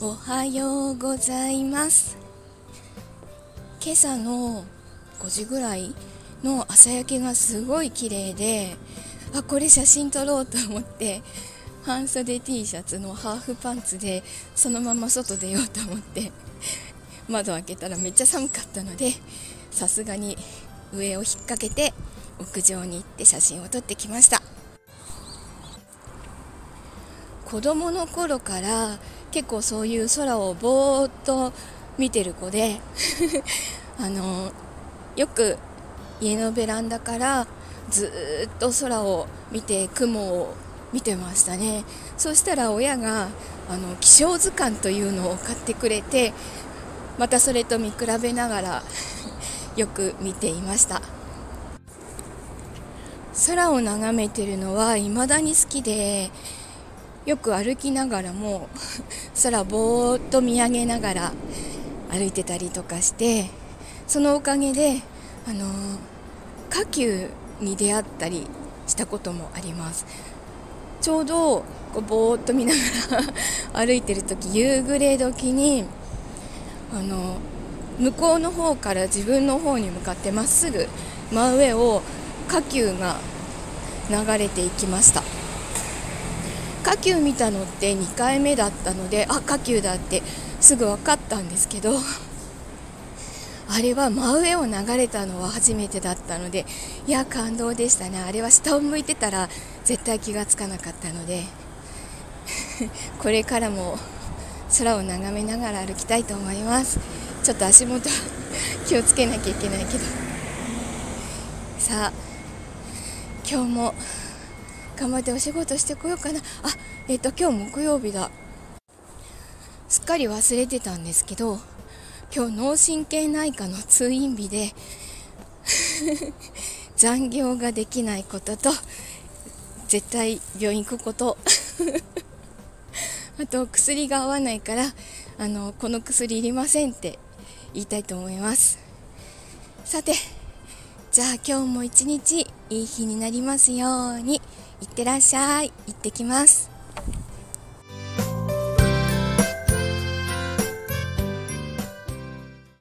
おはようございます。今朝の5時ぐらいの朝焼けがすごい綺麗であこれ写真撮ろうと思って半袖 T シャツのハーフパンツでそのまま外出ようと思って窓開けたらめっちゃ寒かったのでさすがに上を引っ掛けて屋上に行って写真を撮ってきました。子供の頃から結構そういう空をぼーっと見てる子で あのよく家のベランダからずっと空を見て雲を見てましたね。そしたら親があの気象図鑑というのを買ってくれてまたそれと見比べながら よく見ていました。空を眺めてるのは未だに好きでよく歩きながらも 空ぼーっと見上げながら歩いてたりとかしてそのおかげであの火球に出会ったりしたこともあります。ちょうどこうぼーっと見ながら 歩いてる時夕暮れ時にあの向こうの方から自分の方に向かってまっすぐ真上を火球が流れていきました。火球見たのって2回目だったのであ火球だってすぐ分かったんですけど あれは真上を流れたのは初めてだったのでいや感動でしたね。あれは下を向いてたら絶対気がつかなかったので これからも空を眺めながら歩きたいと思います。ちょっと足元 気をつけなきゃいけないけど。さあ今日も頑張ってお仕事してこようかな。あえっ、と今日木曜日だ。すっかり忘れてたんですけど今日脳神経内科の通院日で 残業ができないことと絶対病院行くこと。あと薬が合わないからあのこの薬いりませんって言いたいと思います。さてじゃあ今日も一日いい日になりますように。いってらっしゃい。行ってきます。